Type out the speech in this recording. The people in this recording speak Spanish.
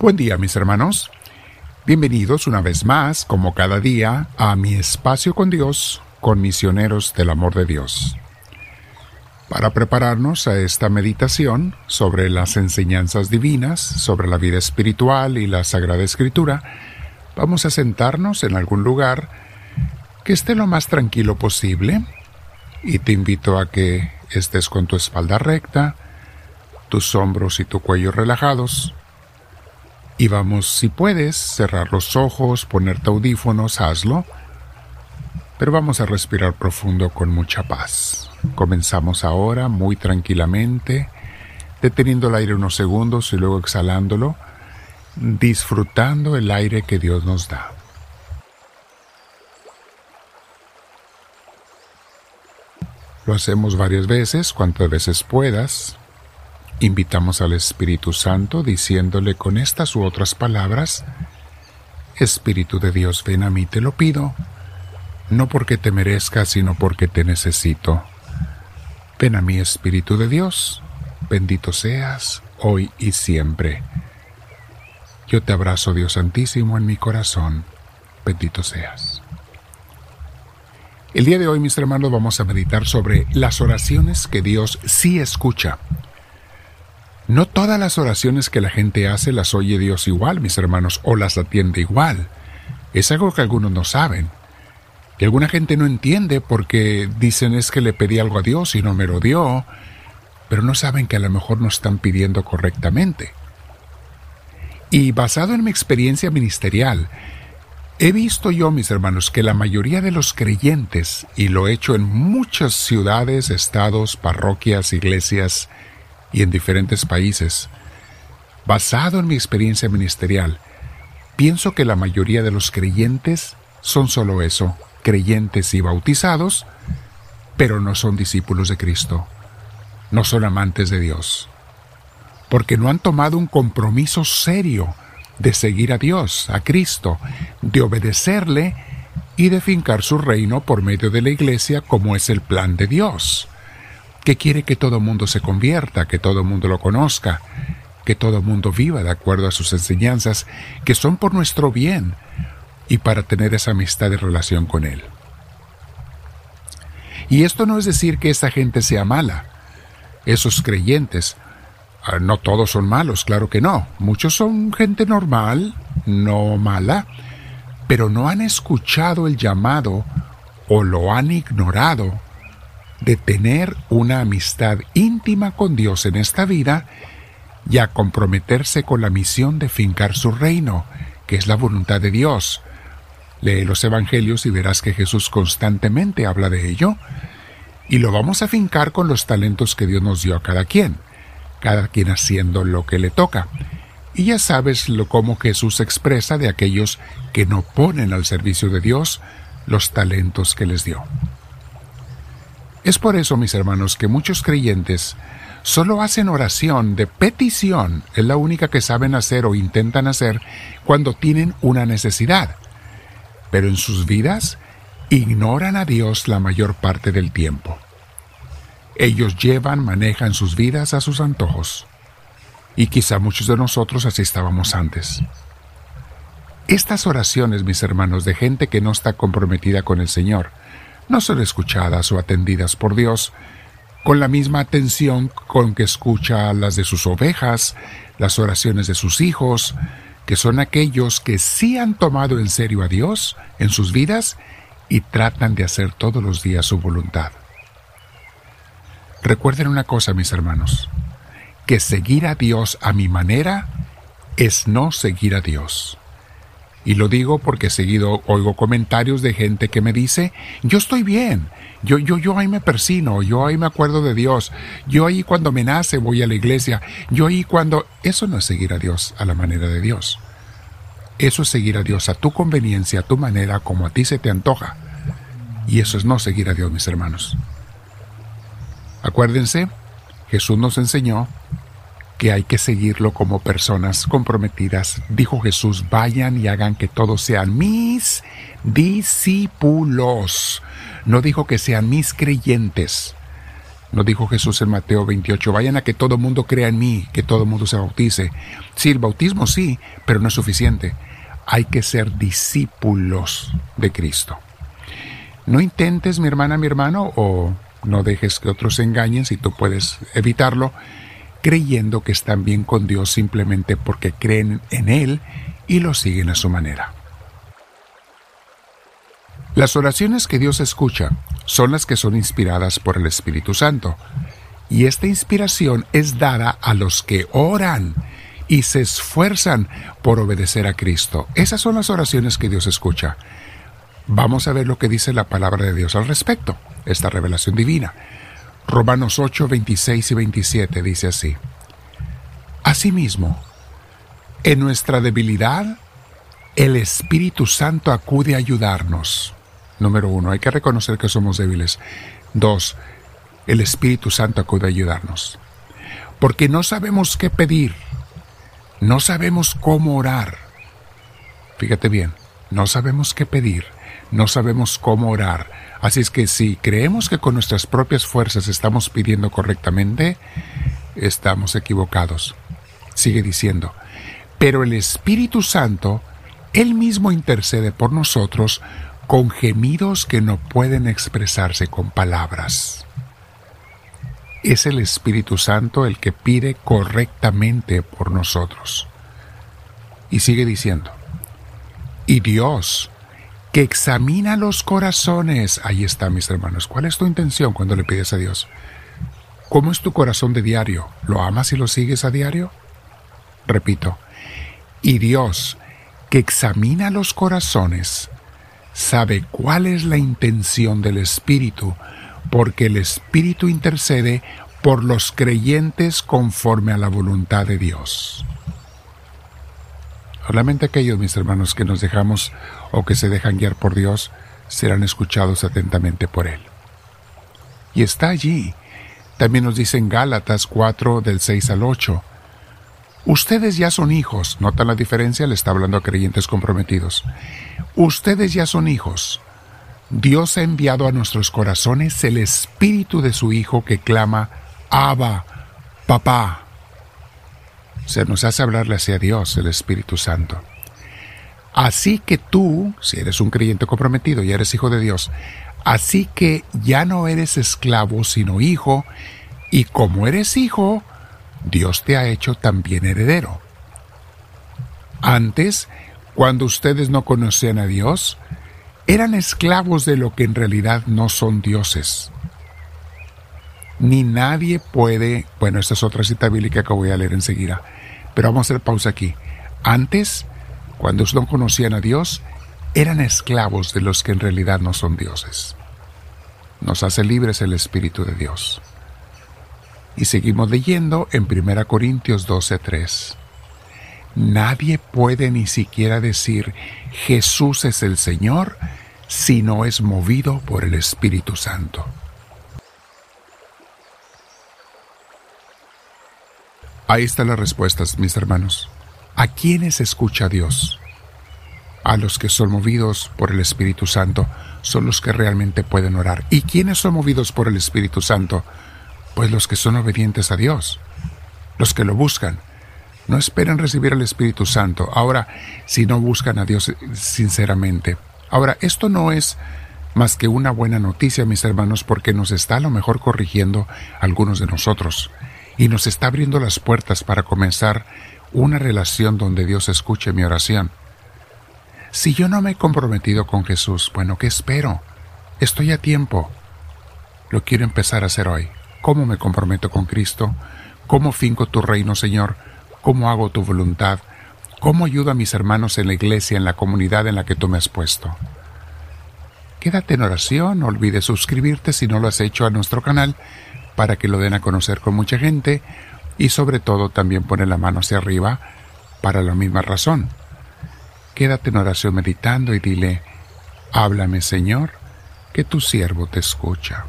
Buen día mis hermanos. Bienvenidos una vez más, como cada día, a mi espacio con Dios, con misioneros del amor de Dios. Para prepararnos a esta meditación sobre las enseñanzas divinas, sobre la vida espiritual y la Sagrada Escritura, vamos a sentarnos en algún lugar que esté lo más tranquilo posible y te invito a que estés con tu espalda recta, tus hombros y tu cuello relajados, y vamos, si puedes, cerrar los ojos, ponerte audífonos, hazlo. Pero vamos a respirar profundo con mucha paz. Comenzamos ahora muy tranquilamente, deteniendo el aire unos segundos y luego exhalándolo, disfrutando el aire que Dios nos da. Lo hacemos varias veces, cuantas veces puedas, Invitamos al Espíritu Santo diciéndole con estas u otras palabras, Espíritu de Dios, ven a mí, te lo pido, no porque te merezca, sino porque te necesito. Ven a mí, Espíritu de Dios, bendito seas, hoy y siempre. Yo te abrazo, Dios Santísimo, en mi corazón, bendito seas. El día de hoy, mis hermanos, vamos a meditar sobre las oraciones que Dios sí escucha no todas las oraciones que la gente hace las oye Dios igual, mis hermanos, o las atiende igual. Es algo que algunos no saben. Que alguna gente no entiende porque dicen es que le pedí algo a Dios y no me lo dio, pero no saben que a lo mejor no están pidiendo correctamente. Y basado en mi experiencia ministerial, he visto yo, mis hermanos, que la mayoría de los creyentes, y lo he hecho en muchas ciudades, estados, parroquias, iglesias, y en diferentes países. Basado en mi experiencia ministerial, pienso que la mayoría de los creyentes son solo eso, creyentes y bautizados, pero no son discípulos de Cristo, no son amantes de Dios, porque no han tomado un compromiso serio de seguir a Dios, a Cristo, de obedecerle y de fincar su reino por medio de la iglesia como es el plan de Dios que quiere que todo mundo se convierta, que todo mundo lo conozca, que todo mundo viva de acuerdo a sus enseñanzas, que son por nuestro bien y para tener esa amistad y relación con Él. Y esto no es decir que esa gente sea mala. Esos creyentes, ah, no todos son malos, claro que no. Muchos son gente normal, no mala, pero no han escuchado el llamado o lo han ignorado de tener una amistad íntima con Dios en esta vida y a comprometerse con la misión de fincar su reino, que es la voluntad de Dios. Lee los Evangelios y verás que Jesús constantemente habla de ello, y lo vamos a fincar con los talentos que Dios nos dio a cada quien, cada quien haciendo lo que le toca. Y ya sabes lo cómo Jesús expresa de aquellos que no ponen al servicio de Dios los talentos que les dio. Es por eso, mis hermanos, que muchos creyentes solo hacen oración de petición, es la única que saben hacer o intentan hacer cuando tienen una necesidad. Pero en sus vidas ignoran a Dios la mayor parte del tiempo. Ellos llevan, manejan sus vidas a sus antojos. Y quizá muchos de nosotros así estábamos antes. Estas oraciones, mis hermanos, de gente que no está comprometida con el Señor, no son escuchadas o atendidas por Dios con la misma atención con que escucha las de sus ovejas, las oraciones de sus hijos, que son aquellos que sí han tomado en serio a Dios en sus vidas y tratan de hacer todos los días su voluntad. Recuerden una cosa, mis hermanos, que seguir a Dios a mi manera es no seguir a Dios. Y lo digo porque seguido oigo comentarios de gente que me dice, yo estoy bien, yo, yo, yo ahí me persino, yo ahí me acuerdo de Dios, yo ahí cuando me nace voy a la iglesia, yo ahí cuando... Eso no es seguir a Dios a la manera de Dios. Eso es seguir a Dios a tu conveniencia, a tu manera, como a ti se te antoja. Y eso es no seguir a Dios, mis hermanos. Acuérdense, Jesús nos enseñó que hay que seguirlo como personas comprometidas. Dijo Jesús, vayan y hagan que todos sean mis discípulos. No dijo que sean mis creyentes. No dijo Jesús en Mateo 28, vayan a que todo mundo crea en mí, que todo mundo se bautice. Sí, el bautismo sí, pero no es suficiente. Hay que ser discípulos de Cristo. No intentes, mi hermana, mi hermano, o no dejes que otros se engañen si tú puedes evitarlo, creyendo que están bien con Dios simplemente porque creen en Él y lo siguen a su manera. Las oraciones que Dios escucha son las que son inspiradas por el Espíritu Santo, y esta inspiración es dada a los que oran y se esfuerzan por obedecer a Cristo. Esas son las oraciones que Dios escucha. Vamos a ver lo que dice la palabra de Dios al respecto, esta revelación divina. Romanos 8, 26 y 27 dice así. Asimismo, en nuestra debilidad, el Espíritu Santo acude a ayudarnos. Número uno, hay que reconocer que somos débiles. Dos, el Espíritu Santo acude a ayudarnos. Porque no sabemos qué pedir, no sabemos cómo orar. Fíjate bien, no sabemos qué pedir, no sabemos cómo orar. Así es que si creemos que con nuestras propias fuerzas estamos pidiendo correctamente, estamos equivocados. Sigue diciendo, pero el Espíritu Santo, Él mismo intercede por nosotros con gemidos que no pueden expresarse con palabras. Es el Espíritu Santo el que pide correctamente por nosotros. Y sigue diciendo, y Dios, que examina los corazones, ahí está mis hermanos, ¿cuál es tu intención cuando le pides a Dios? ¿Cómo es tu corazón de diario? ¿Lo amas y lo sigues a diario? Repito, y Dios, que examina los corazones, sabe cuál es la intención del Espíritu, porque el Espíritu intercede por los creyentes conforme a la voluntad de Dios. Solamente aquellos, mis hermanos, que nos dejamos o que se dejan guiar por Dios, serán escuchados atentamente por Él. Y está allí. También nos dice en Gálatas 4 del 6 al 8. Ustedes ya son hijos. ¿Notan la diferencia? Le está hablando a creyentes comprometidos. Ustedes ya son hijos. Dios ha enviado a nuestros corazones el espíritu de su Hijo que clama, Abba, papá. Se nos hace hablarle hacia Dios, el Espíritu Santo. Así que tú, si eres un creyente comprometido y eres hijo de Dios, así que ya no eres esclavo, sino hijo, y como eres hijo, Dios te ha hecho también heredero. Antes, cuando ustedes no conocían a Dios, eran esclavos de lo que en realidad no son dioses. Ni nadie puede, bueno, esta es otra cita bíblica que voy a leer enseguida, pero vamos a hacer pausa aquí. Antes, cuando no conocían a Dios, eran esclavos de los que en realidad no son dioses. Nos hace libres el Espíritu de Dios. Y seguimos leyendo en 1 Corintios 12:3. Nadie puede ni siquiera decir Jesús es el Señor si no es movido por el Espíritu Santo. Ahí están las respuestas, mis hermanos. ¿A quiénes escucha Dios? A los que son movidos por el Espíritu Santo son los que realmente pueden orar. ¿Y quiénes son movidos por el Espíritu Santo? Pues los que son obedientes a Dios, los que lo buscan, no esperen recibir el Espíritu Santo. Ahora, si no buscan a Dios sinceramente. Ahora, esto no es más que una buena noticia, mis hermanos, porque nos está a lo mejor corrigiendo algunos de nosotros y nos está abriendo las puertas para comenzar una relación donde Dios escuche mi oración. Si yo no me he comprometido con Jesús, bueno, ¿qué espero? Estoy a tiempo. Lo quiero empezar a hacer hoy. ¿Cómo me comprometo con Cristo? ¿Cómo finco tu reino, Señor? cómo hago tu voluntad, cómo ayudo a mis hermanos en la iglesia, en la comunidad en la que tú me has puesto. Quédate en oración, no olvides suscribirte si no lo has hecho a nuestro canal para que lo den a conocer con mucha gente y sobre todo también pone la mano hacia arriba para la misma razón. Quédate en oración meditando y dile, háblame Señor, que tu siervo te escucha.